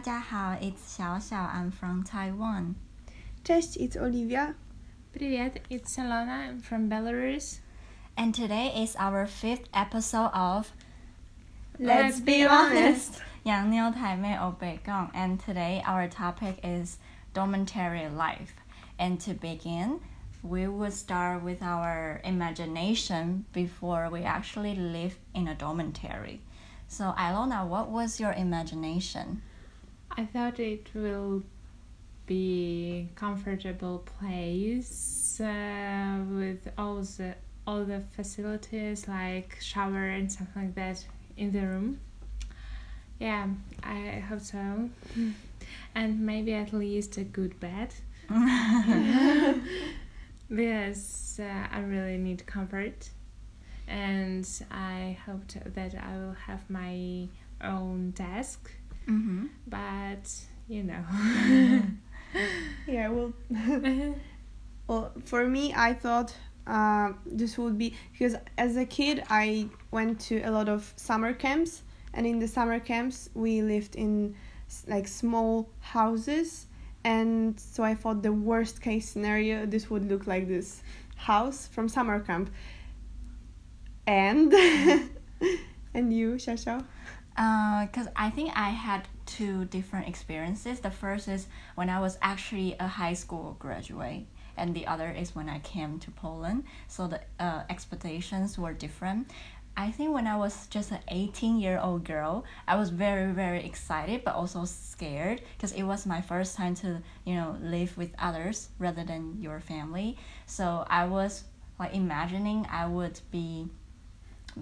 Dajahao, it's Xiao Xiao. I'm from Taiwan. Cześć, it's Olivia. Привет, it's Alana. I'm from Belarus. And today is our fifth episode of Let's, Let's Be Honest. Yang Niu Tai Mei Gong. And today our topic is dormitory life. And to begin, we would start with our imagination before we actually live in a dormitory. So, Ilona, what was your imagination? I thought it will be comfortable place uh, with all the all the facilities like shower and something like that in the room. Yeah, I hope so. and maybe at least a good bed. because uh, I really need comfort. And I hoped that I will have my own desk, Mm-hmm. but you know. Yeah, well, well, for me, I thought uh, this would be because as a kid, I went to a lot of summer camps, and in the summer camps, we lived in like small houses, and so I thought the worst case scenario, this would look like this house from summer camp. And and you, Shasha? Because Uh, I think I had two different experiences. The first is when I was actually a high school graduate, and the other is when I came to Poland. So the uh, expectations were different. I think when I was just an 18 year old girl, I was very, very excited, but also scared because it was my first time to, you know, live with others rather than your family. So I was like imagining I would be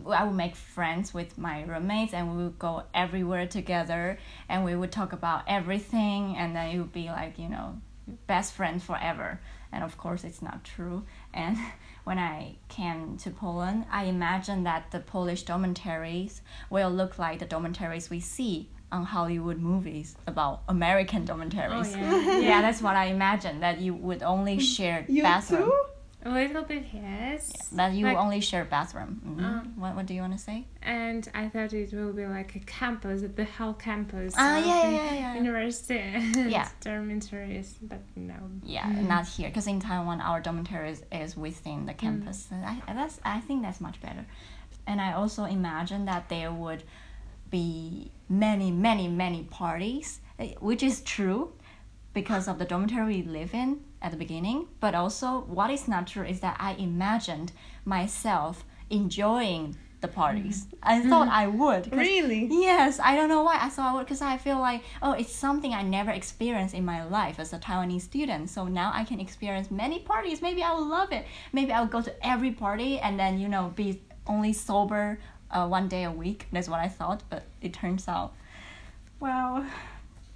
I would make friends with my roommates and we would go everywhere together and we would talk about everything and then it would be like, you know, best friends forever. And of course it's not true. And when I came to Poland, I imagined that the Polish dormitories will look like the dormitories we see on Hollywood movies about American oh, dormitories. Oh, yeah. yeah, that's what I imagined that you would only share You bathroom. too? A little bit, yes. That you Like- only share bathroom. Mhm. Uh. what what do you want to say? And I thought it will be like a campus, the whole campus. Ah, of yeah, yeah, yeah. University Yeah. dormitories, but no. Yeah, not here because in Taiwan our dormitory is, is within the campus. And I that's I think that's much better. And I also imagine that there would be many many many parties, eh, which is true because of the dormitory we live in at the beginning. But also what is not true is that I imagined myself enjoying the parties. I mm-hmm. thought mm-hmm. I would. Really? Yes, I don't know why I thought I would because I feel like oh, it's something I never experienced in my life as a Taiwanese student. So now I can experience many parties. Maybe I will love it. Maybe I'll go to every party and then you know be only sober uh, one day a week. That's what I thought, but it turns out, well,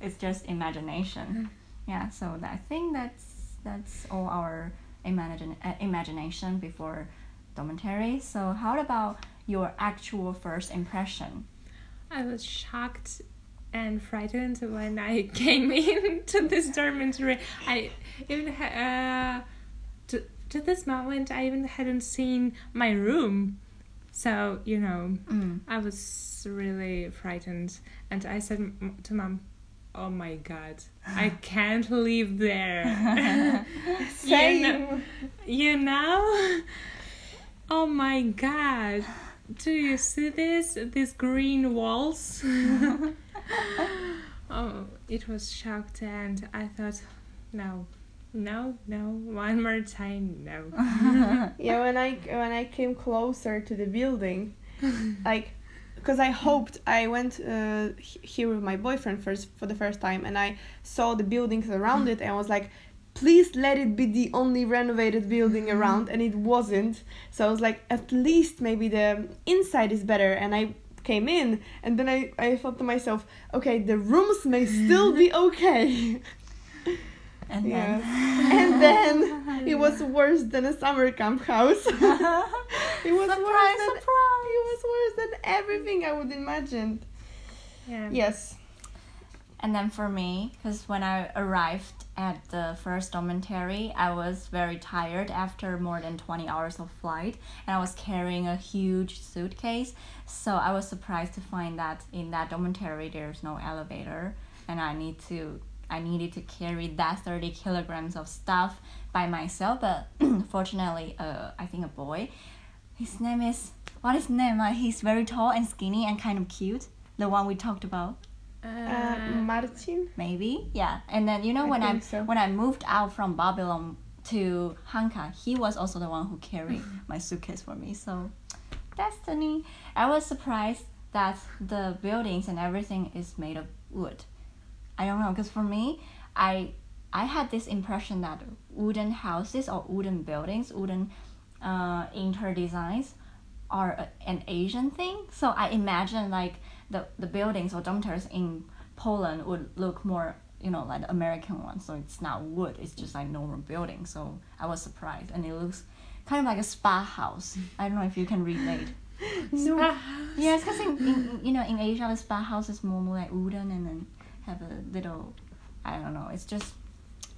it's just imagination. Mm-hmm. Yeah. So I think that's that's all our imagine uh, imagination before dormitory. So how about your actual first impression? I was shocked and frightened when I came into this dormitory. I even ha- uh, to to this moment I even hadn't seen my room, so you know Mm. I was really frightened, and I said to mom, "Oh my god, I can't live there." Same. You know, you know? Oh my god. Do you see this? These green walls? oh, it was shocked and I thought, no, no, no, one more time, no. yeah when i when i came closer to the building like because i hoped i went uh, here with my boyfriend first for the first time and i saw the buildings around it and i was like please let it be the only renovated building around and it wasn't. So i was like at least maybe the inside is better and i came in and then i, I thought to myself okay the rooms may still be okay And yeah then and then it was worse than a summer camp house it was surprise, worse than surprise. it was worse than everything I would imagine. Yeah. Yes. And then for me, because when I arrived at the first dormitory, I was very tired after more than 20 hours of flight, and I was carrying a huge suitcase. So I was surprised to find that in that dormitory there's no elevator. and I need to I needed to carry that 30 kilograms of stuff by myself. But fortunately, uh, I think a boy, his name is what is his name? Uh, he's very tall and skinny and kind of cute. The one we talked about, Uh, Martin. maybe yeah. And then you know I when I so. when I moved out from Babylon to Hanka, he was also the one who carried my suitcase for me. So destiny. I was surprised that the buildings and everything is made of wood. I don't know because for me, I I had this impression that wooden houses or wooden buildings, wooden uh, interior designs are a, an Asian thing. So I imagine like the the buildings or dormitories in Poland would look more you know like the American ones. So it's not wood; it's just like normal building. So I was surprised, and it looks kind of like a spa house. I don't know if you can relate. No. Yes, because in, in you know in Asia the spa house is more, more like wooden and then have a little I don't know. It's just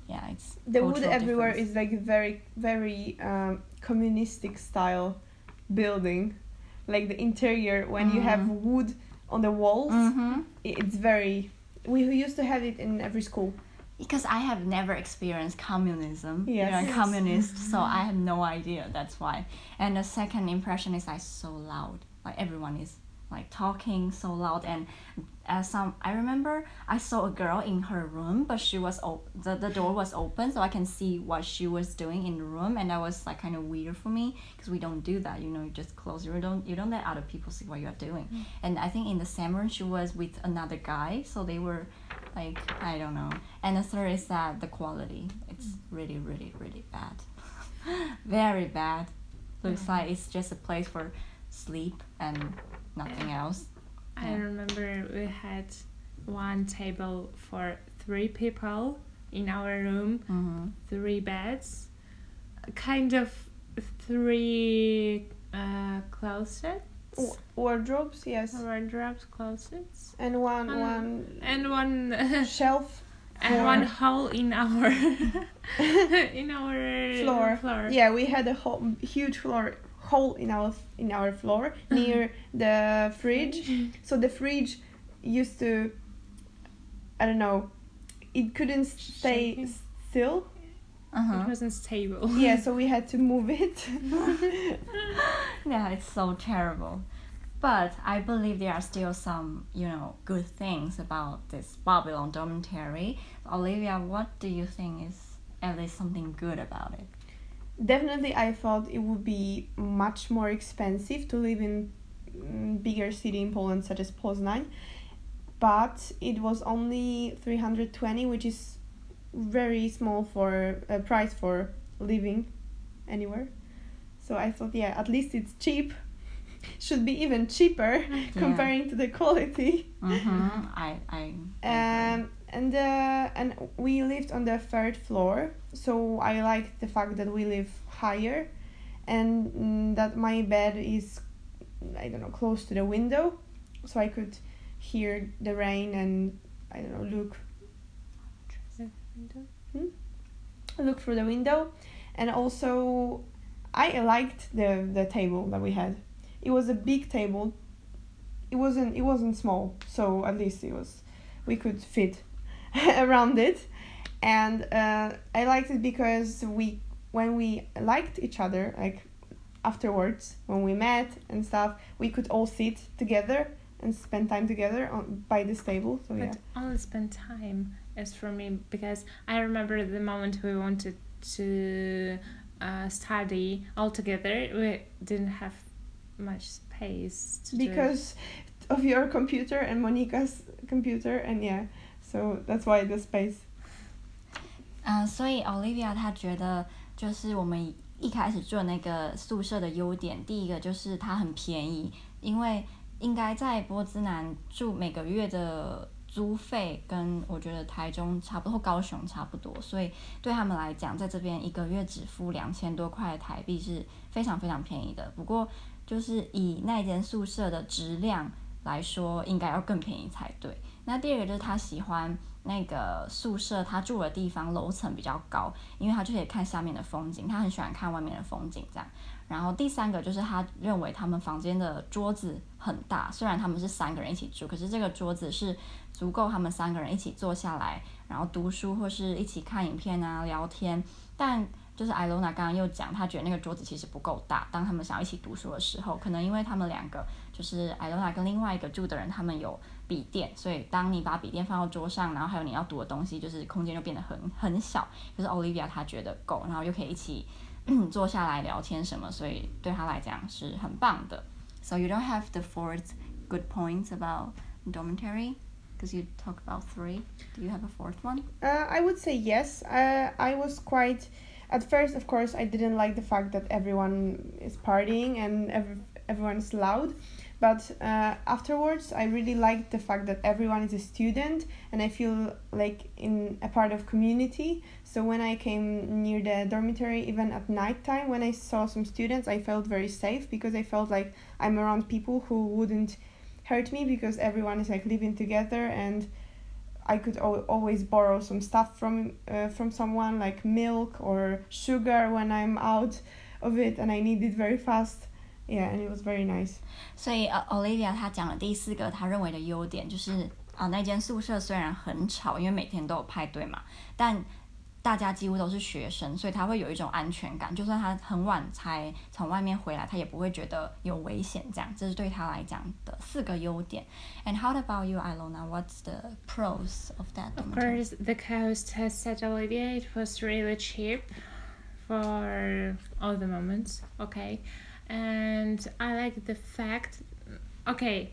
yeah, it's the wood everywhere difference. is like very very um, communistic style building like the interior when you have Mhm. wood on the walls Mm-hmm. it's very we used to have it in every school Because I have never experienced communism. Yes. You know, Yes. communist, so I have no idea. That's why. And the second impression is like so loud. Like everyone is like talking so loud and uh, some I remember I saw a girl in her room but she was op- the, the door was open so I can see what she was doing in the room and that was like kind of weird for me because we don't do that you know you just close your don't you don't let other people see what you're doing. And I think in the same room she was with another guy so they were like I don't know. And the third is that the quality it's really really really bad. Very bad. Looks like it's just a place for sleep and nothing else I Yeah. remember we had one table for three people in our room, mm-hmm. three beds, kind of three uh, closets, W- wardrobes yes wardrobes, closets, and one Um, one and one shelf and for- one hole in our in our floor. floor. yeah we had a whole huge floor hole in our in our floor near the fridge so the fridge used to i don't know it couldn't stay Shaking. still Uh-huh. It wasn't stable. yeah so we had to move it yeah, it's so terrible. But I believe there are still some, you know, good things about this Babylon dormitory. Olivia, what do you think is at least something good about it? Definitely i thought it would be much more expensive to live in mm, bigger city in poland such as poznań but it was only 320 which is very small for a price for living anywhere. So i thought yeah at least it's cheap. Should be even cheaper comparing to the quality. Mm-hmm. I, I, I um, and uh, and we lived on the third floor, so I liked the fact that we live higher, and mm, that my bed is, I don't know, close to the window, so I could hear the rain and I don't know look look through the window, and also I liked the the table that we had. It was a big table. It wasn't it wasn't small, so at least it was we could fit around it, and uh, I liked it because we when we liked each other like afterwards when we met and stuff we could all sit together and spend time together on by this table. So yeah. But only spend time is for me because I remember the moment we wanted to uh, study all together. We didn't have much space to do because of your computer and Monica's computer and yeah so that's why the space 嗯，所以 Olivia 她觉得，就是我们一开始住那个宿舍的优点，第一个就是它很便宜，因为应该在波兹南住每个月的租费跟我觉得台中差不多，高雄差不多，所以对他们来讲，在这边一个月只付两千多块台币是非常非常便宜的。不过就是以那间宿舍的质量来说，应该要更便宜才对。那第二个就是他喜欢那个宿舍他住的地方楼层比较高，因为他就可以看下面的风景，他很喜欢看外面的风景这样。然后第三个就是他认为他们房间的桌子很大，虽然他们是三个人一起住，可是这个桌子是足够他们三个人一起坐下来，然后读书或是一起看影片啊聊天。但就是艾罗娜刚刚又讲，她觉得那个桌子其实不够大，当他们想要一起读书的时候，可能因为他们两个就是艾罗娜跟另外一个住的人，他们有笔电，所以当你把笔电放到桌上，然后还有你要读的东西，就是空间就变得很很小。可是 Olivia 她觉得够，然后又可以一起。坐下来聊天什么，所以对他来讲是很棒的。So you don't have the fourth good points about dormitory because you talk about three. Do you have a fourth one? Uh, I would say yes. Uh, I was quite. At first, of course, I didn't like the fact that everyone is partying and every, everyone's loud. But uh, afterwards, I really liked the fact that everyone is a student and I feel like in a part of community. So when I came near the dormitory, even at night time, when I saw some students, I felt very safe because I felt like I'm around people who wouldn't hurt me because everyone is like living together and I could al- always borrow some stuff from uh, from someone like milk or sugar when I'm out of it and I need it very fast. Yeah, and it was very nice. 所以呃，Olivia 她讲了第四个她认为的优点，就是啊，那间宿舍虽然很吵，因为每天都有派对嘛，但大家几乎都是学生，所以他会有一种安全感。就算他很晚才从外面回来，他也不会觉得有危险。这样，这是对他来讲的四个优点。And how about you, Ilona? What's the pros of that? Of course, the cost has said Olivia. It was really cheap for all the moments. Okay. and I like the fact okay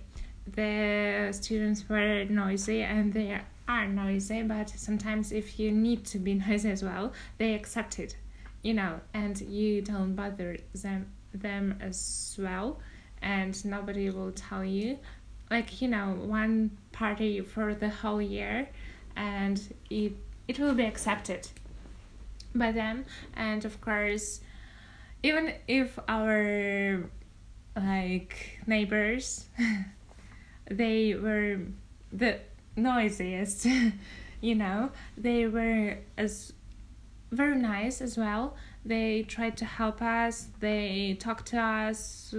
the students were noisy and they are noisy but sometimes if you need to be noisy as well they accept it you know and you don't bother them them as well. And nobody will tell you like you know one party for the whole year and it it will be accepted by them. And of course even if our like neighbors they were the noisiest you know? They were as very nice as well. They tried to help us. They talked to us.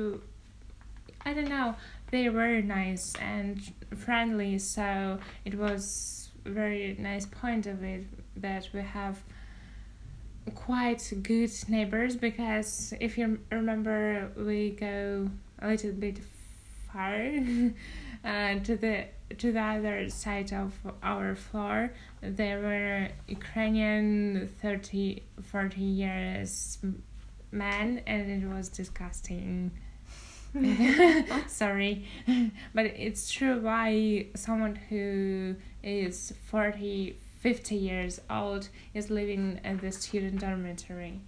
I don't know. They were nice and friendly so it was very nice point of it that we have quite good neighbors because if you remember we go a little bit far uh, to the to the other side of our floor. There were ukrainian 30 40 years men and it was disgusting. Sorry. But it's true why someone who is 40 50 years old is living in the student dormitory.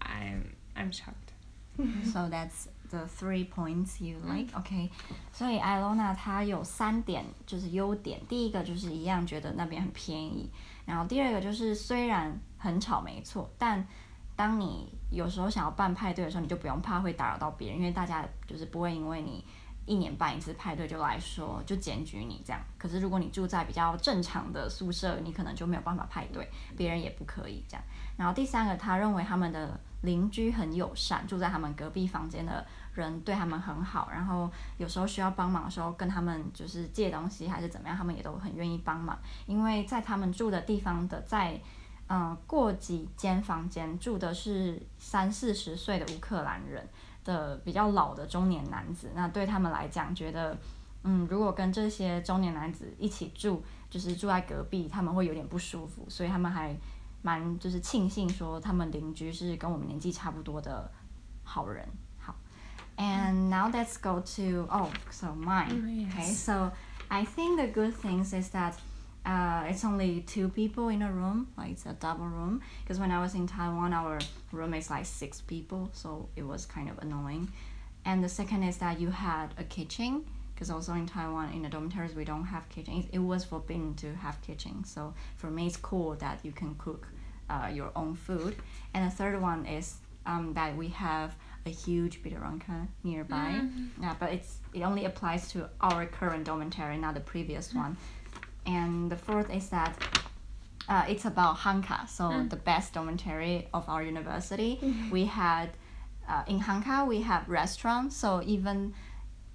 I'm I'm shocked. so that's the three points you like, okay? 所以艾罗娜她有三点就是优点，第一个就是一样觉得那边很便宜，然后第二个就是虽然很吵没错，但当你有时候想要办派对的时候，你就不用怕会打扰到别人，因为大家就是不会因为你。 一年办一次派对就来说就检举你这样，可是如果你住在比较正常的宿舍，你可能就没有办法派对，别人也不可以这样。然后第三个，他认为他们的邻居很友善，住在他们隔壁房间的人对他们很好，然后有时候需要帮忙的时候跟他们就是借东西还是怎么样，他们也都很愿意帮忙，因为在他们住的地方的在嗯过几间房间住的是三四十岁的乌克兰人。的比较老的中年男子，那对他们来讲，觉得，嗯，如果跟这些中年男子一起住，就是住在隔壁，他们会有点不舒服，所以他们还蛮就是庆幸说他们邻居是跟我们年纪差不多的好人。好，and now let's go to oh so mine. Okay, so I think the good things is that. Uh, it's only two people in a room, like it's a double room. Because when I was in Taiwan, our room is like six people, so it was kind of annoying. And the second is that you had a kitchen, because also in Taiwan, in the dormitories, we don't have kitchen. It, was forbidden to have kitchen, so for me, it's cool that you can cook uh, your own food. And the third one is um, that we have a huge Biedronka nearby. Mm. Yeah, but it's it only applies to our current dormitory, not the previous one and the fourth is that uh, it's about Hanka, so the best dormitory of our university. We had uh, in Hanka we have restaurants, so even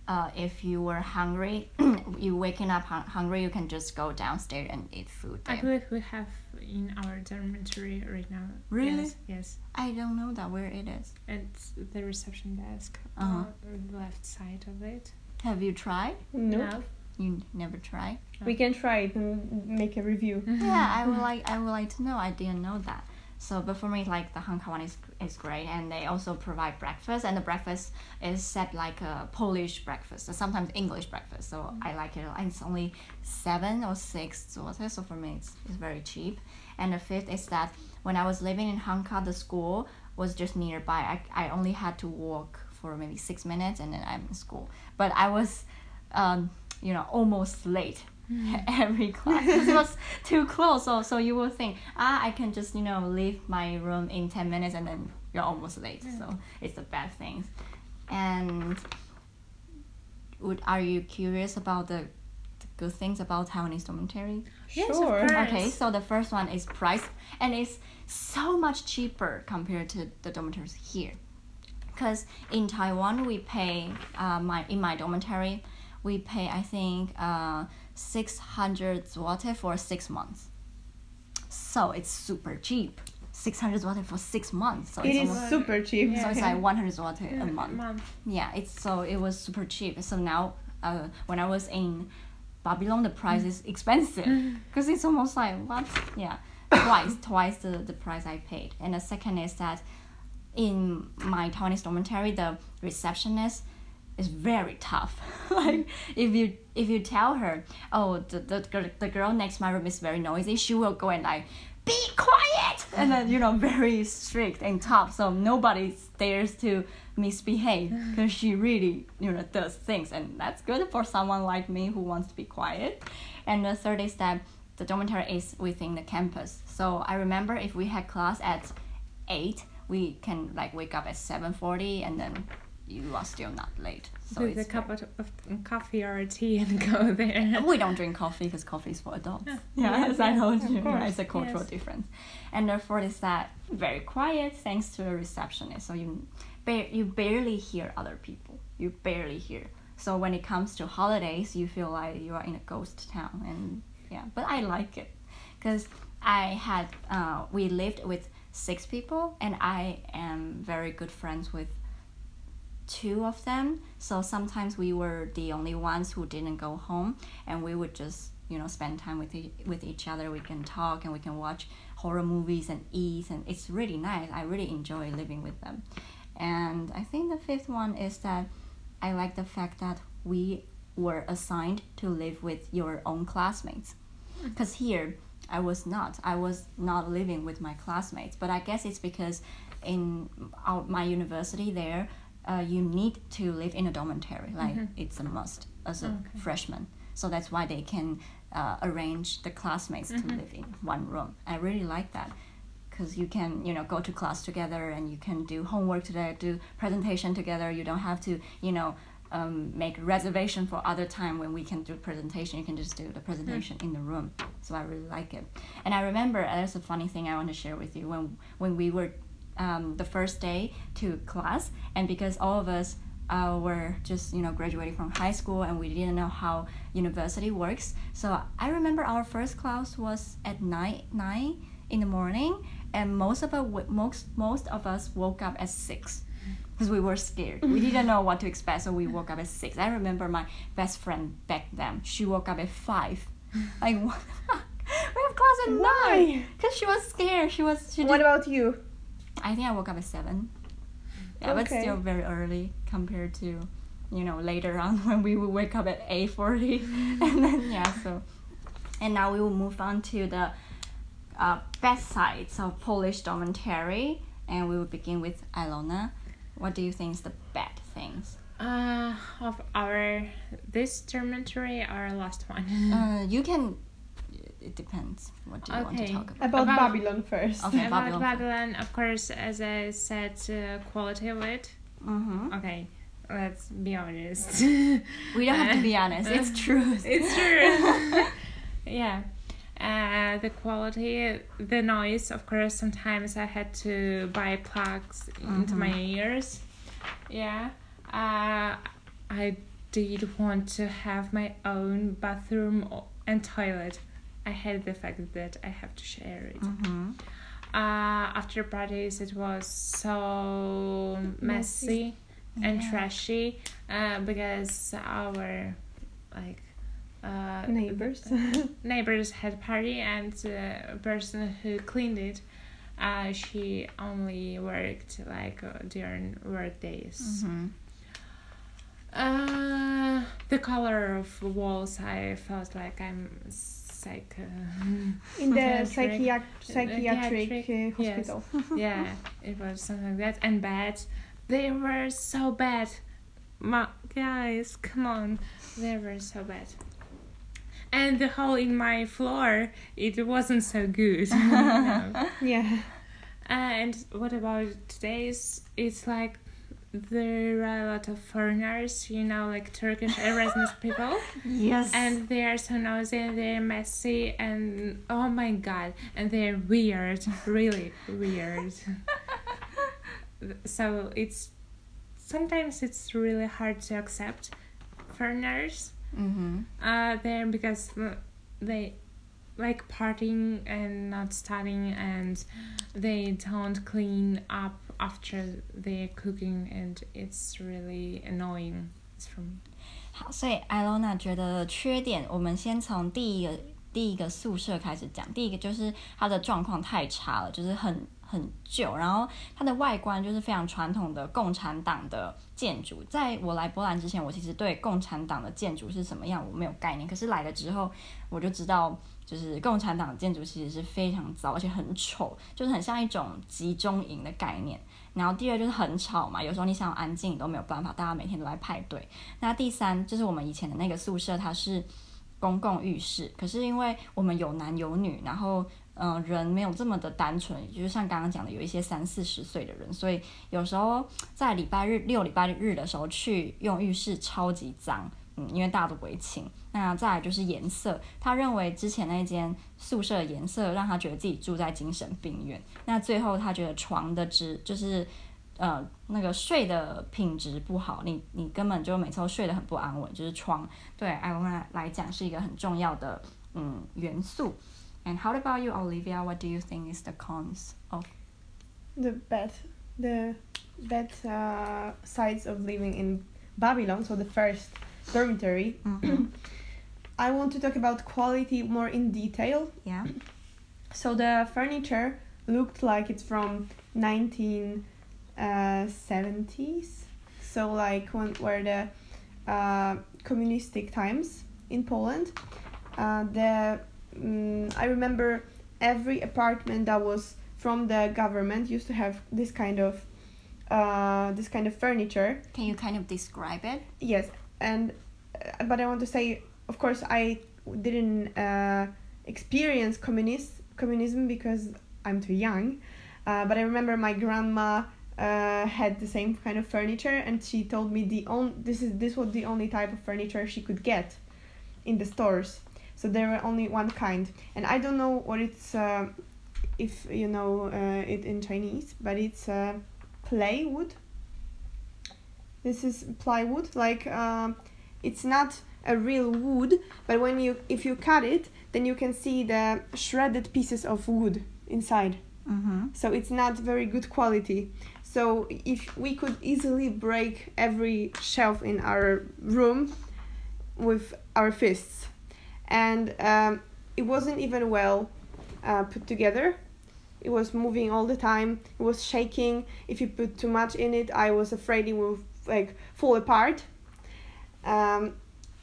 uh, if you were hungry, you waking up hun- hungry, you can just go downstairs and eat food I believe we have in our dormitory right now. Really? Yes. yes. I don't know that where it is. It's the reception desk Uh-huh. on the left side of it. Have you tried? No. You never tried? We can try it and make a review. yeah, I would like I would like to know. I didn't know that. So, but for me, like the Hanka one is is great, and they also provide breakfast, and the breakfast is set like a Polish breakfast, so sometimes English breakfast. So I like it. And it's only seven or six zloty, so for me it's, it's very cheap. And the fifth is that when I was living in Hanka, the school was just nearby. I I only had to walk for maybe six minutes, and then I'm in school. But I was, um, you know, almost late every class 'cause it was too close. So so you will think, ah, I can just you know leave my room in ten minutes and then you're almost late. So it's the bad things. And would are you curious about the, the good things about Taiwanese dormitory? Yes, Sure. Okay, so the first one is price, and it's so much cheaper compared to the dormitories here. Because in Taiwan, we pay uh, my in my dormitory, we pay I think uh, six hundred zloty for six months. So it's super cheap. Six hundred zloty for six months. So It it's is almost, super cheap. so it's like one hundred zloty Yeah, a month month. yeah it's so it was super cheap so now uh, when i was in babylon the price is expensive because it's almost like what yeah twice twice the, the price i paid and the second is that in my taiwanese dormitory the receptionist is very tough. Like mm. if you if you tell her oh the, the, girl- the girl next my room is very noisy she will go and like be quiet! And then you know very strict and tough. So nobody dares to misbehave because she really you know does things. And that's good for someone like me who wants to be quiet. And the third is that the dormitory is within the campus. So i remember if we had class at 8 we can like wake up at 7.40 and then you are still not late so With a it's cup of, of coffee or a tea and go there. we don't drink coffee because coffee is for adults. Yeah, Yeah, as I told you, right? it's a cultural yes. difference. And the fourth is that very quiet thanks to a receptionist. So you, ba- you barely hear other people. You barely hear. So when it comes to holidays, you feel like you are in a ghost town. And yeah, but I like it because I had uh, we lived with six people, and I am very good friends with two of them. So sometimes we were the only ones who didn't go home, and we would just you know spend time with e- with each other. We can talk and we can watch horror movies and eat, and it's really nice. I really enjoy living with them. And I think the fifth one is that I like the fact that we were assigned to live with your own classmates. Hmm. Because here, I was not. I was not living with my classmates. But I guess it's because in our, my university there, uh, you need to live in a dormitory. Like it's a must as a Okay. freshman. So that's why they can uh, arrange the classmates to live in one room. I really like that because you can you know go to class together and you can do homework together do presentation together you don't have to you know um, make reservation for other time when we can do presentation you can just do the presentation in the room so i really like it and i remember uh, there's a funny thing i want to share with you when when we were um, the first day to class. And because all of us uh, were just you know graduating from high school and we didn't know how university works. So i remember our first class was at night nine in the morning. And most of us most most of us woke up at six because we were scared. We didn't know what to expect so we woke up at six. I remember my best friend back then. She woke up at five. Like what the fuck? we have class at Why? nine. Because she was scared. She was she What about you? I think i woke up at seven. Yeah but still very early compared to you know later on when we would wake up at 8.40 and then yeah so and now we will move on to the uh, best sides of polish dormitory and we will begin with ilona what do you think is the bad things? Uh, of our this dormitory, our last one. uh, you can it depends what do you want to talk about About, About- Babylon first. Okay. About Babylon. Babylon, of course, as I said, uh, quality of it. mm-hmm. Okay, let's be honest. we don't have to be honest it's true it's true. yeah. Uh, the quality, the noise, of course, sometimes I had to buy plugs into my ears. Yeah. Uh, I did want to have my own bathroom and toilet. I hate the fact that I have to share it. Mm-hmm. Uh, after practice, it was so messy, and Yeah. trashy uh, because our like uh, Neighbors. neighbors had party and the person who cleaned it uh, she only worked like uh, during work days Mm-hmm. uh, the color of walls i felt like i'm sick uh, In the Psychiatric- psychiatric, uh, yes. hospital. yeah it was something like that and bad they were so bad Ma- guys come on they were so bad and the hole in my floor it wasn't so good No. Yeah. and what about today's it's like there are a lot of foreigners you know like turkish erasmus people Yes. and they are so noisy and they're messy and oh my god and they're weird really weird so it's sometimes it's really hard to accept foreigners mm-hmm. uh there because they like partying and not studying and they don't clean up after they're cooking and it's really annoying it's from 好，所以艾罗娜觉得缺点，我们先从第一个第一个宿舍开始讲。第一个就是它的状况太差了，就是很很旧，然后它的外观就是非常传统的共产党的建筑。在我来波兰之前，我其实对共产党的建筑是什么样我没有概念，可是来了之后我就知道。就是共产党建筑其实是非常糟，而且很丑，就是很像一种集中营的概念。然后第二就是很吵嘛，有时候你想要安静你都没有办法，大家每天都在派对。那第三就是我们以前的那个宿舍，它是公共浴室，可是因为我们有男有女，然后嗯、人没有这么的单纯，就是像刚刚讲的，有一些三四十岁的人，所以有时候在礼拜日六礼拜日的时候去用浴室超级脏。嗯，因为大家都不会清。那再来就是颜色，他认为之前那间宿舍的颜色让他觉得自己住在精神病院。那最后他觉得床的质就是呃那个睡的品质不好，你你根本就每次都睡得很不安稳，就是床对艾罗娜来讲是一个很重要的嗯元素。And how about you, Olivia? What do you think is the cons of? The bed? the bad uh, sides of living in Babylon. So the first dormitory. I want to talk about quality more in detail. Yeah. So the furniture looked like it's from 1970s. So like when were the uh, communistic times in Poland. Uh, the mm I remember every apartment that was from the government used to have this kind of uh, this kind of furniture. Can you kind of describe it? Yes, and uh, but I want to say, of course, I didn't uh, experience communist communism because I'm too young. Uh, but I remember my grandma uh, had the same kind of furniture, and she told me the on this is this was the only type of furniture she could get in the stores. So there were only one kind, and I don't know what it's uh, if you know uh, it in Chinese, but it's uh, plywood. This is plywood, like um, it's not a real wood, but when you if you cut it, then you can see the shredded pieces of wood inside. Mm-hmm. So it's not very good quality. So if we could easily break every shelf in our room with our fists, and um, it wasn't even well uh, put together. It was moving all the time. It was shaking. If you put too much in it, I was afraid it would like fall apart. Um,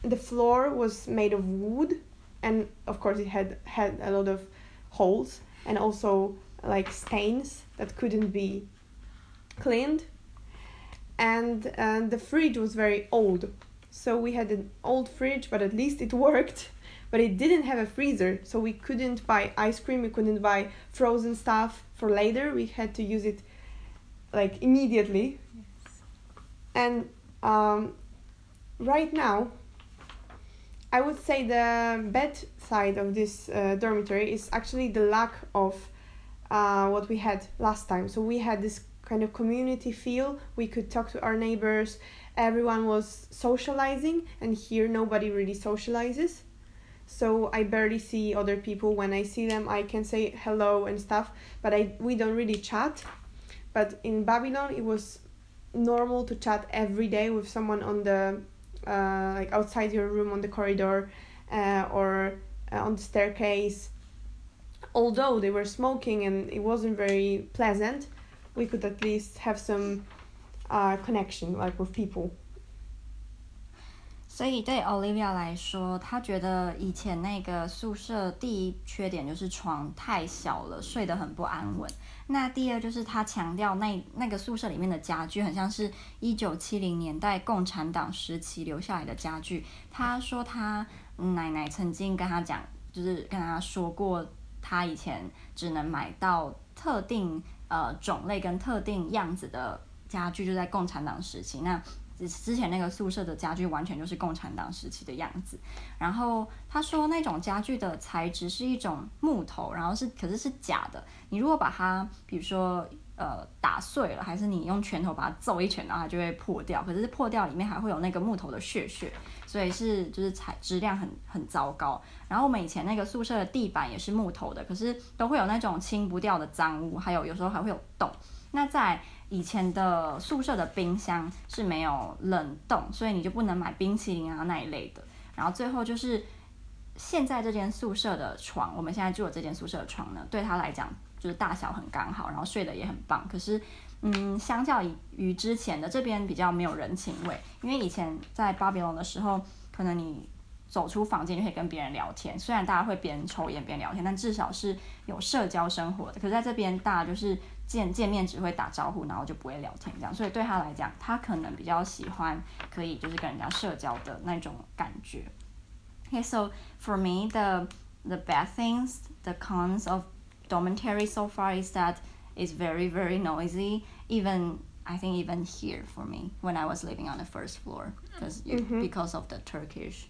the floor was made of wood, and of course it had had a lot of holes and also like stains that couldn't be cleaned. And uh, the fridge was very old, so we had an old fridge, but at least it worked. But it didn't have a freezer, so we couldn't buy ice cream. We couldn't buy frozen stuff for later. We had to use it like immediately. And um, right now, I would say the bad side of this uh, dormitory is actually the lack of uh, what we had last time. So we had this kind of community feel. We could talk to our neighbors. Everyone was socializing, and here nobody really socializes. So I barely see other people. When I see them, I can say hello and stuff, but I we don't really chat. But in Babylon, it was normal to chat every day with someone on the uh, like outside your room on the corridor uh, or uh, on the staircase. Although they were smoking and it wasn't very pleasant we could at least have some uh, connection like with people 所以对 Olivia 来说，她觉得以前那个宿舍第一缺点就是床太小了，睡得很不安稳。那第二就是他强调那那个宿舍里面的家具很像是一九七零年代共产党时期留下来的家具。他说他奶奶曾经跟他讲，就是跟他说过，他以前只能买到特定呃种类跟特定样子的家具，就在共产党时期那。之前那个宿舍的家具完全就是共产党时期的样子，然后他说那种家具的材质是一种木头，然后是可是是假的。你如果把它，比如说呃打碎了，还是你用拳头把它揍一拳，然后它就会破掉。可是破掉里面还会有那个木头的屑屑，所以是就是材质量很很糟糕。然后我们以前那个宿舍的地板也是木头的，可是都会有那种清不掉的脏污，还有有时候还会有洞。那在以前的宿舍的冰箱是没有冷冻，所以你就不能买冰淇淋啊那一类的。然后最后就是现在这间宿舍的床，我们现在住的这间宿舍的床呢，对他来讲就是大小很刚好，然后睡得也很棒。可是，嗯，相较于之前的这边比较没有人情味，因为以前在巴比龙的时候，可能你。走出房间就可以跟别人聊天，虽然大家会边抽烟边聊天，但至少是有社交生活的。可是在这边，大家就是见见面只会打招呼，然后就不会聊天这样。所以对他来讲，他可能比较喜欢可以就是跟人家社交的那种感觉。Okay, so for me, the the bad things, the cons of dormitory so far is that it's very very noisy. Even I think even here for me when I was living on the first floor because mm-hmm. because of the Turkish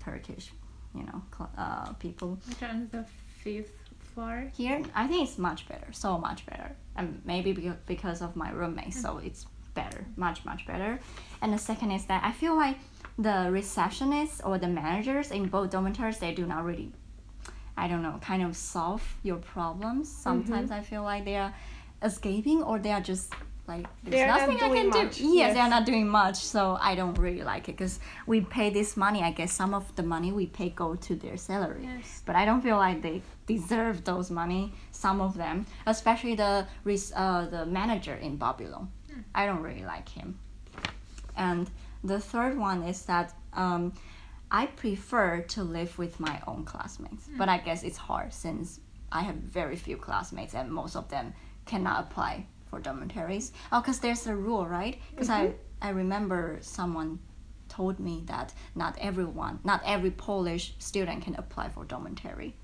Turkish, you know, uh, people. Which on the fifth floor? Here, I think it's much better, so much better, and maybe because of my roommate, so mm. it's better, much much better. And the second is that I feel like the receptionists or the managers in both dormitories they do not really, I don't know, kind of solve your problems. Sometimes mm-hmm. I feel like they are escaping or they are just like there's they're nothing I can much. do. Yes, yes, they're not doing much, so I don't really like it because we pay this money. I guess some of the money we pay go to their salary, yes. but I don't feel like they deserve those money. Some of them, especially the uh, the manager in Babylon, hmm. I don't really like him. And the third one is that um, I prefer to live with my own classmates, hmm. but I guess it's hard since I have very few classmates and most of them cannot apply for dormitories. Oh, because there's a rule, right? Because mm-hmm. I, I remember someone told me that not everyone, not every Polish student can apply for dormitory.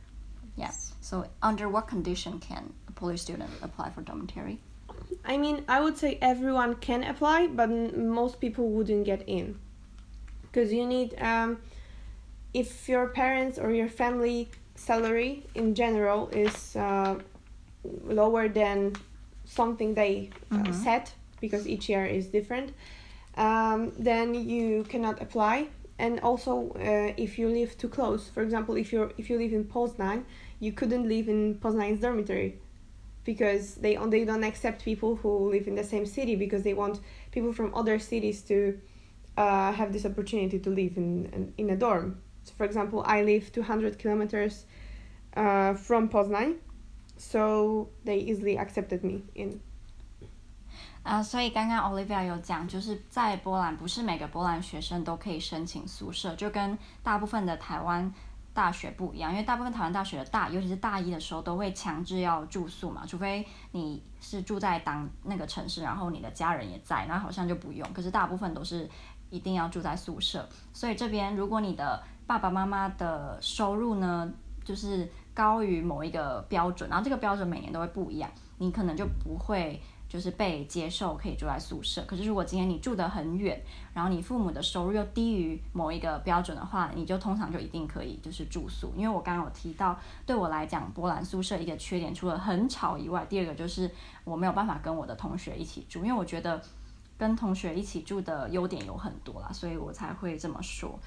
Yes. So under what condition can a Polish student apply for dormitory? I mean, I would say everyone can apply, but most people wouldn't get in. Because you need, um, if your parents or your family salary in general is uh, lower than something they uh, mm-hmm. set because each year is different, um, then you cannot apply. And also, uh, if you live too close, for example, if you if you live in Poznan, you couldn't live in Poznan's dormitory because they they don't accept people who live in the same city because they want people from other cities to uh, have this opportunity to live in, in, in a dorm. So, for example, I live 200 kilometers uh, from Poznan, so they easily accepted me in. 啊，所以刚刚 Olivia 有讲，就是在波兰，不是每个波兰学生都可以申请宿舍，就跟大部分的台湾大学不一样。因为大部分台湾大学的大，尤其是大一的时候，都会强制要住宿嘛，除非你是住在当那个城市，然后你的家人也在，那好像就不用。可是大部分都是一定要住在宿舍。所以这边，如果你的爸爸妈妈的收入呢，就是高于某一个标准，然后这个标准每年都会不一样，你可能就不会就是被接受可以住在宿舍。可是如果今天你住得很远，然后你父母的收入又低于某一个标准的话，你就通常就一定可以就是住宿。因为我刚刚有提到，对我来讲，波兰宿舍一个缺点，除了很吵以外，第二个就是我没有办法跟我的同学一起住，因为我觉得跟同学一起住的优点有很多啦，所以我才会这么说。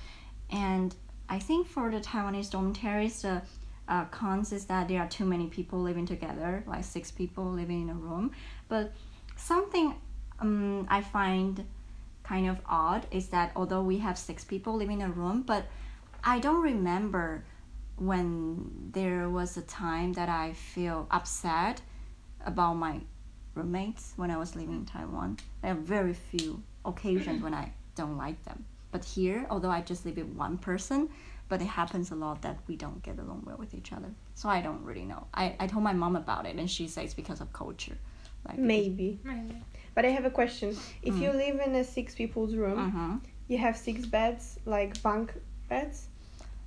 And I think for the Taiwanese dormitories. Uh, cons is that there are too many people living together, like six people living in a room. But something um, I find kind of odd is that although we have six people living in a room, but I don't remember when there was a time that I feel upset about my roommates when I was living in Taiwan. There are very few occasions when I don't like them. But here, although I just live with one person, but it happens a lot that we don't get along well with each other. So I don't really know. I, I told my mom about it and she says because of culture. Like Maybe. Maybe. But I have a question. If Mm. you live in a six people's room, Mhm. you have six beds, like bunk beds,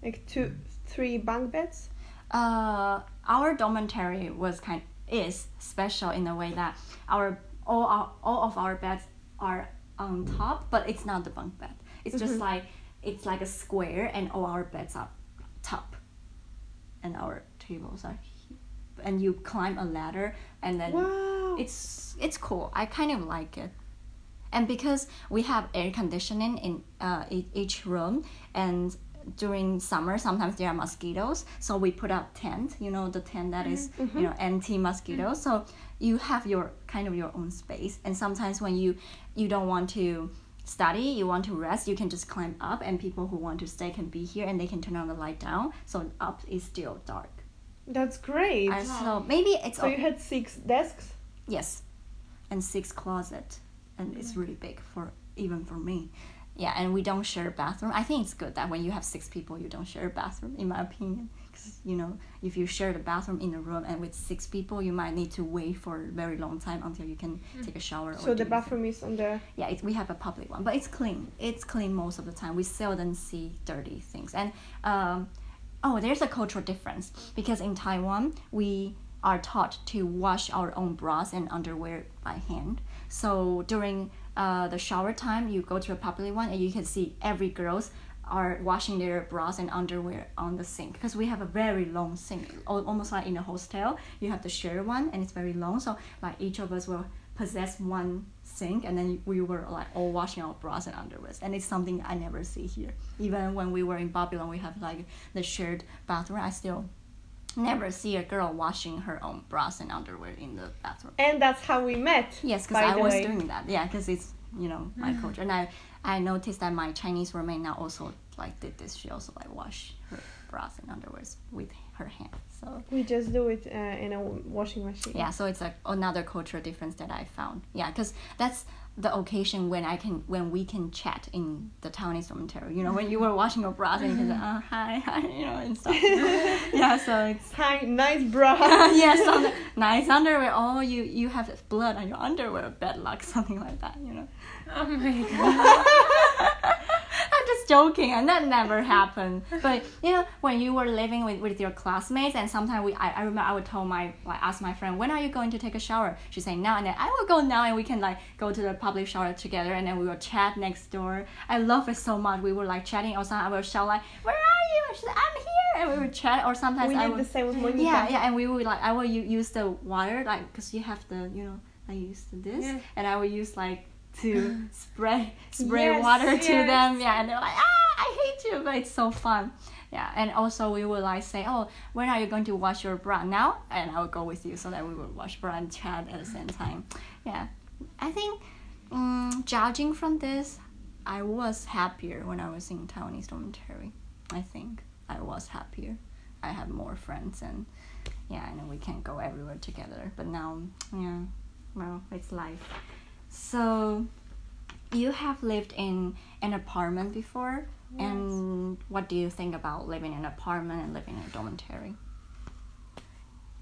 like two, three bunk beds. Uh, our dormitory was kind is special in a way that our all our all of our beds are on top, but it's not the bunk bed. It's just like it's like a square, and all our beds are top, and our tables are, he- and you climb a ladder, and then Wow. it's it's cool. I kind of like it. And because we have air conditioning in uh, each room, and during summer sometimes there are mosquitoes, so we put up tent. You know the tent that is mm-hmm. Mm-hmm. you know anti mosquito. Mm-hmm. So you have your kind of your own space. And sometimes when you you don't want to study, you want to rest, you can just climb up, and people who want to stay can be here, and they can turn on the light down. So up is still dark. That's great. And so maybe it's so you had six desks. Yes, and six closet, and it's really big for even for me. Yeah, and we don't share a bathroom. I think it's good that when you have six people, you don't share a bathroom, in my opinion. Because you know, if you share the bathroom in a room and with six people, you might need to wait for a very long time until you can take a shower. So do the anything. bathroom is on the. Yeah, it, we have a public one, but it's clean. It's clean most of the time. We seldom see dirty things. And um, oh, there's a cultural difference because in Taiwan we are taught to wash our own bras and underwear by hand. So during uh, the shower time, you go to a public one and you can see every girls are washing their bras and underwear on the sink because we have a very long sink, al- almost like in a hostel. You have to share one and it's very long. So like each of us will possess one sink and then we were like all washing our bras and underwears and it's something I never see here. Even when we were in Babylon, we have like the shared bathroom. I still never see a girl washing her own bras and underwear in the bathroom. And that's how we met. Yes, because I was way. doing that. Yeah, because it's you know my mm. culture, and I I noticed that my Chinese roommate now also like did this. She also like wash her bras and underwears with her hands. So We just do it uh, in a washing machine. yeah, so it's like another cultural difference that I found. Yeah, because that's the occasion when I can when we can chat in the Taiwanese dormitory. You know, when you were washing your bras and you can say, oh, hi, hi, you know, and stuff. yeah, so it's Hi, nice bra. yes, on the nice underwear. Oh, you you have blood on your underwear. Bad luck, something like that. You know. Oh my god. Just joking, and that never happened. But you know, when you were living with, with your classmates, and sometimes we, I, I remember I would tell my, like, ask my friend, when are you going to take a shower? She say now, and then I will go now, and we can like go to the public shower together, and then we will chat next door. I love it so much. We were like chatting, or sometimes I will shout like, where are you? And she said, I'm here, and we would chat, or sometimes we I would. the same with Monica. Yeah, yeah, and we would like I will use the wire like because you have the you know I use this Yeah. and I will use like to spray spray Yes, water to them yeah and they're like ah I hate you but it's so fun. Yeah and also we would like say oh when are you going to wash your bra? Now and I will go with you so that we would wash bra and chat at the same time. Yeah I think um, judging from this I was happier when I was in Taiwanese dormitory. I think I was happier. I have more friends and yeah, and we can go everywhere together. But now, yeah, well, it's life. So, you have lived in an apartment before, and what do you think about living in an apartment and living in a dormitory?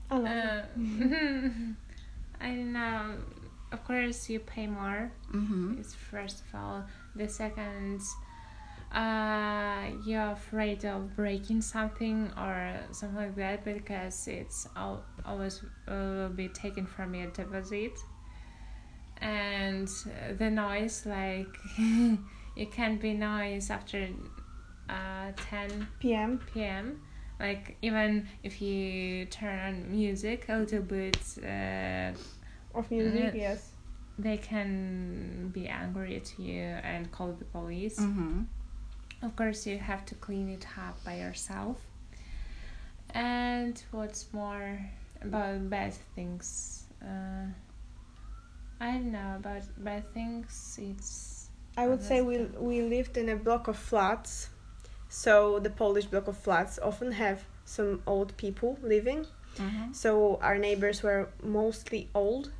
I love. Uh, I don't know. Of course, you pay more. Mm-hmm. Is first of all. The second, uh, you're afraid of breaking something or something like that because it's al- always uh, will be taken from your deposit. And uh, the noise like it can be noise after uh, 10 PM. p.m. Like even if you turn on music a little bit, uh, Of music, Yeah. yes. they can be angry at you and call the police. Mm-hmm. Of course, you have to clean it up by yourself. And what's more about bad things? Uh, I don't know about bad things. It's I would say we we lived in a block of flats, so the Polish block of flats often have some old people living. Mm-hmm. So our neighbors were mostly old,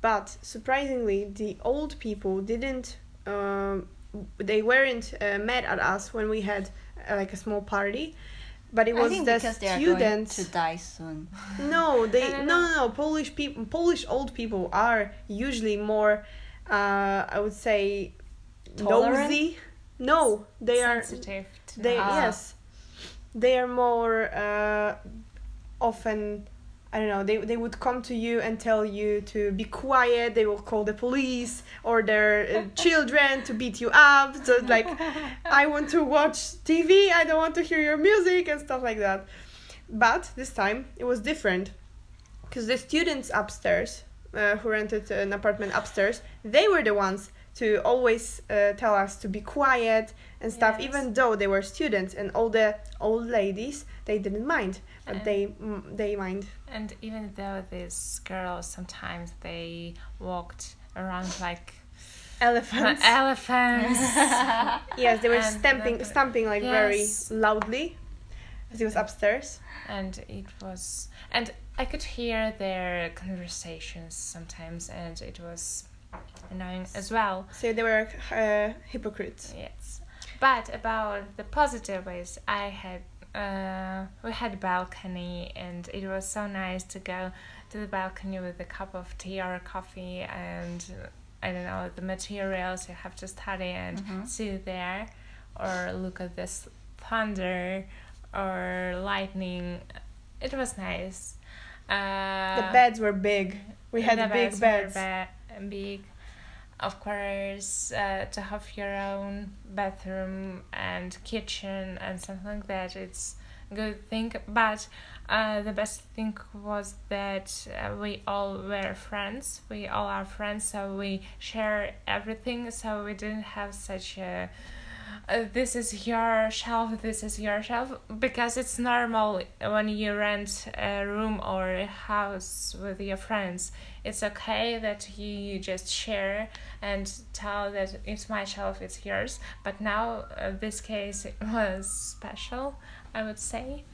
but surprisingly, the old people didn't. Um, they weren't uh, mad at us when we had uh, like a small party, but it I was think the because they are going students. to die soon. No, they I no no no. Polish people, Polish old people are usually more. Uh, I would say Tolerant? nosy. No, they are. sensitive. They Ah. yes, they are more uh, often. I don't know. They they would come to you and tell you to be quiet. They will call the police or their uh, children to beat you up. So like, I want to watch TV. I don't want to hear your music and stuff like that. But this time it was different, because the students upstairs, uh, who rented an apartment upstairs, they were the ones to always uh, tell us to be quiet and stuff. Yes. Even though they were students and all the old ladies, they didn't mind, but And- they mm, they mind. And even though these girls sometimes they walked around like Elephants. elephants. yes, they were and stamping, then- stamping like very loudly, as it was upstairs. and it was and I could hear their conversations sometimes and it was annoying as well. So they were uh, hypocrites. Yes. But about the positive ways, I had uh, we had a balcony and it was so nice to go to the balcony with a cup of tea or coffee and uh, I don't know the materials you have to study and Mhm. sit there or look at this thunder or lightning. It was nice. Uh, the beds were big. We had big beds. ba- big. Of course, uh, to have your own bathroom and kitchen and something like that, it's a good thing. But uh, the best thing was that uh, we all were friends. We all are friends, so we share everything. So we didn't have such a uh, this is your shelf, this is your shelf, because it's normal when you rent a room or a house with your friends. It's okay that you just share and tell that it's my shelf, it's yours. But now, uh, this case was special, I would say.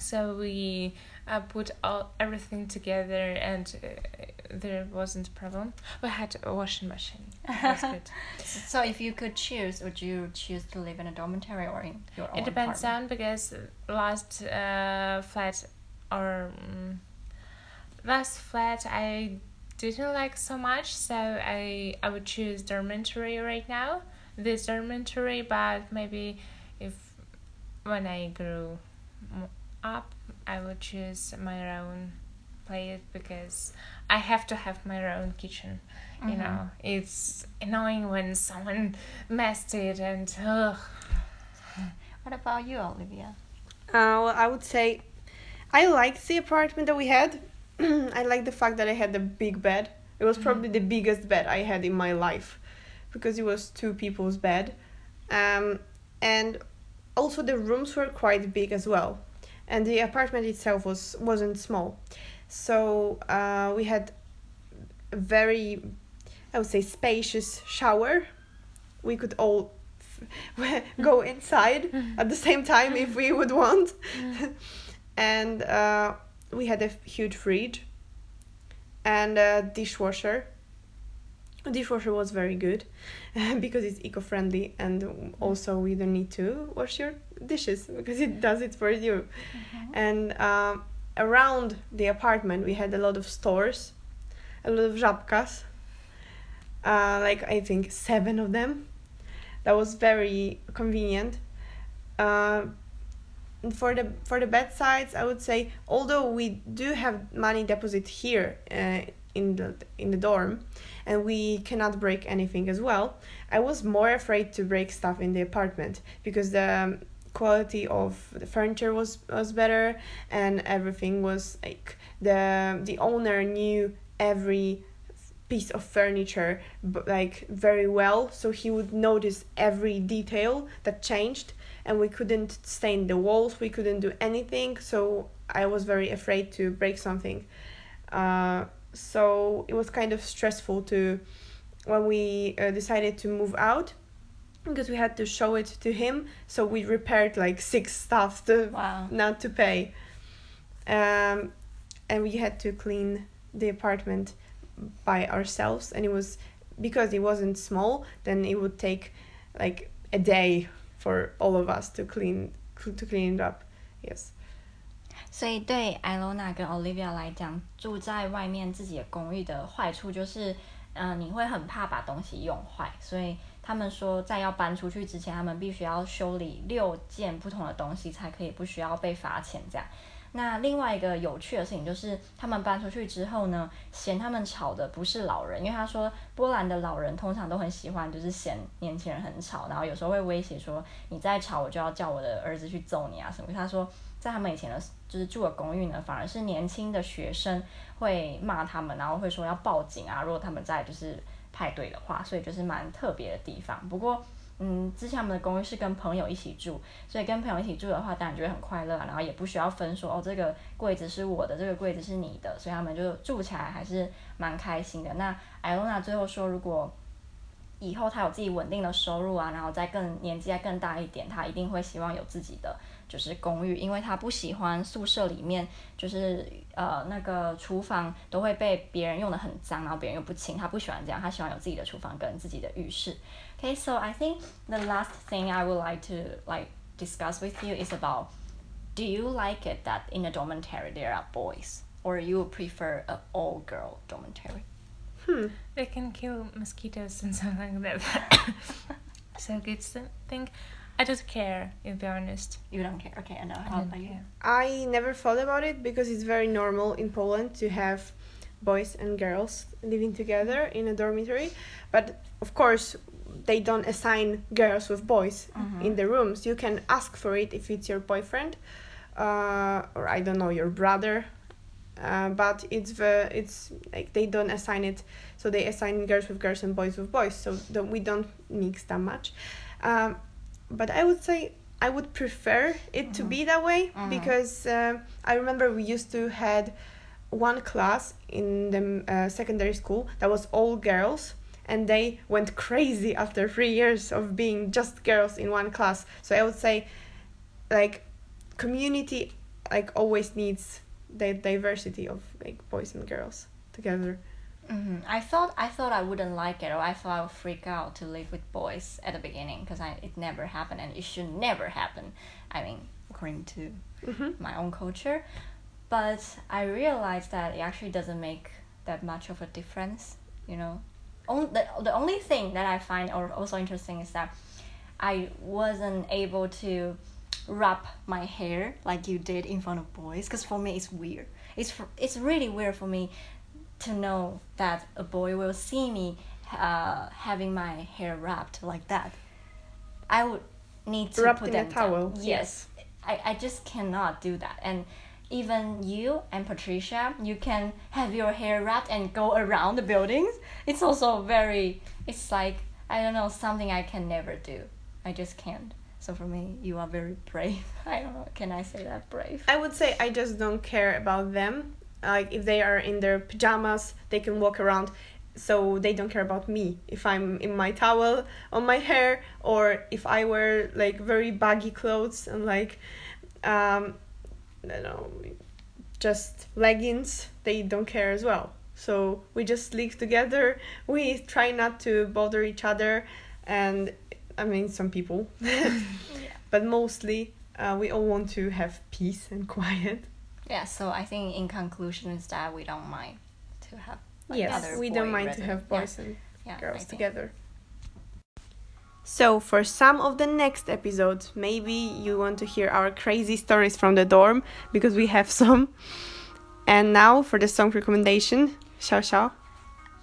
So we uh, put all everything together, and uh, there wasn't a problem. We had a washing machine. Good. So if you could choose, would you choose to live in a dormitory or in your own It depends apartment? on because last uh, flat or um, last flat I didn't like so much, so I I would choose dormitory right now. This dormitory, but maybe if when I grew up, I would choose my own place because I have to have my own kitchen. You Mhm. know, it's annoying when someone messed it and ugh. What about you, Olivia? Uh, well, I would say I liked the apartment that we had. I like the fact that I had a big bed. It was probably the biggest bed I had in my life because it was two people's bed. Um, and also the rooms were quite big as well. And the apartment itself was wasn't small. So uh, we had a very I would say spacious shower. We could all go inside at the same time if we would want. and uh, we had a huge fridge and a dishwasher. The dishwasher was very good because it's eco-friendly and also we don't need to wash your dishes because it does it for you. And um, around the apartment we had a lot of stores, a lot of żabkas, uh, like I think seven of them. That was very convenient. Uh, for the for the bedsides, I would say although we do have money deposit here uh, in the in the dorm and we cannot break anything as well i was more afraid to break stuff in the apartment because the um, quality of the furniture was was better and everything was like the the owner knew every piece of furniture like very well so he would notice every detail that changed and we couldn't stain the walls we couldn't do anything so i was very afraid to break something uh, so it was kind of stressful to when we uh, decided to move out because we had to show it to him so we repaired like six stuff to Wow. not to pay um, and we had to clean the apartment by ourselves and it was because it wasn't small then it would take like a day for all of us to clean to clean it up yes 所以对艾罗娜跟 Olivia 来讲，住在外面自己的公寓的坏处就是，嗯、你会很怕把东西用坏，所以他们说在要搬出去之前，他们必须要修理六件不同的东西，才可以不需要被罚钱这样。那另外一个有趣的事情就是，他们搬出去之后呢，嫌他们吵的不是老人，因为他说波兰的老人通常都很喜欢，就是嫌年轻人很吵，然后有时候会威胁说你再吵我就要叫我的儿子去揍你啊什么。他说在他们以前的，就是住的公寓呢，反而是年轻的学生会骂他们，然后会说要报警啊，如果他们在就是派对的话，所以就是蛮特别的地方。不过。嗯，之前我们的公寓是跟朋友一起住，所以跟朋友一起住的话，当然就会很快乐啊，然后也不需要分说哦，这个柜子是我的，这个柜子是你的，所以他们就住起来还是蛮开心的。那艾罗娜最后说，如果以后她有自己稳定的收入啊，然后再更年纪再更大一点，她一定会希望有自己的就是公寓，因为她不喜欢宿舍里面就是呃那个厨房都会被别人用的很脏，然后别人又不清，她不喜欢这样，她喜欢有自己的厨房跟自己的浴室。Okay, so I think the last thing I would like to like discuss with you is about do you like it that in a dormitory there are boys or you prefer a all girl dormitory? Hmm. They can kill mosquitoes and something like that. so good thing. I don't care, to be honest. You don't care. Okay, and now I how don't about you? care. I never thought about it because it's very normal in Poland to have boys and girls living together in a dormitory. But of course, they don't assign girls with boys in the rooms. You can ask for it if it's your boyfriend, uh, or I don't know your brother. Uh, but it's the it's like they don't assign it, so they assign girls with girls and boys with boys. So the, we don't mix that much. Um, but I would say I would prefer it to be that way because uh, I remember we used to had one class in the uh, secondary school that was all girls and they went crazy after three years of being just girls in one class. So i would say like community like always needs the diversity of like boys and girls together. Hmm I thought I thought I wouldn't like it, or I thought I would freak out to live with boys at the beginning because I it never happened and it should never happen. I mean, according to my own culture, but I realized that it actually doesn't make that much of a difference. You know, on, the the only thing that I find or also interesting is that I wasn't able to wrap my hair like you did in front of boys because for me it's weird. It's for, it's really weird for me to know that a boy will see me uh, having my hair wrapped like that. I would need to Wrapped put in a towel, Down. yes. Yes, I, I just cannot do that. And even you and Patricia, you can have your hair wrapped and go around the buildings. It's also very. It's like I don't know something I can never do. I just can't. So for me, you are very brave. I don't know. Can I say that brave? I would say I just don't care about them. Like if they are in their pajamas, they can walk around. So they don't care about me. If I'm in my towel on my hair, or if I wear like very baggy clothes and like, um, I don't know, just leggings, they don't care as well. So we just live together. We try not to bother each other, and I mean some people, but mostly uh, we all want to have peace and quiet. Yeah. So I think in conclusion is that we don't mind to have. Like yes, other we don't boy mind to resident- have yeah, boys and yeah, I girls think. together. So, for some of the next episodes, maybe you want to hear our crazy stories from the dorm because we have some. And now for the song recommendation, Xiao Xiao.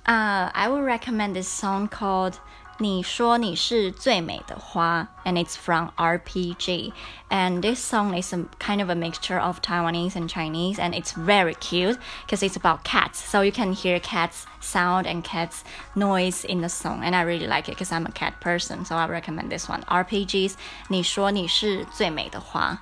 Uh, I would recommend this song called 你说你是最美的花，and it's from RPG. And this song is a kind of a mixture of Taiwanese and Chinese, and it's very cute because it's about cats. So you can hear cats sound and cats noise in the song, and I really like it because I'm a cat person. So I recommend this one. RPGs. 你说你是最美的花。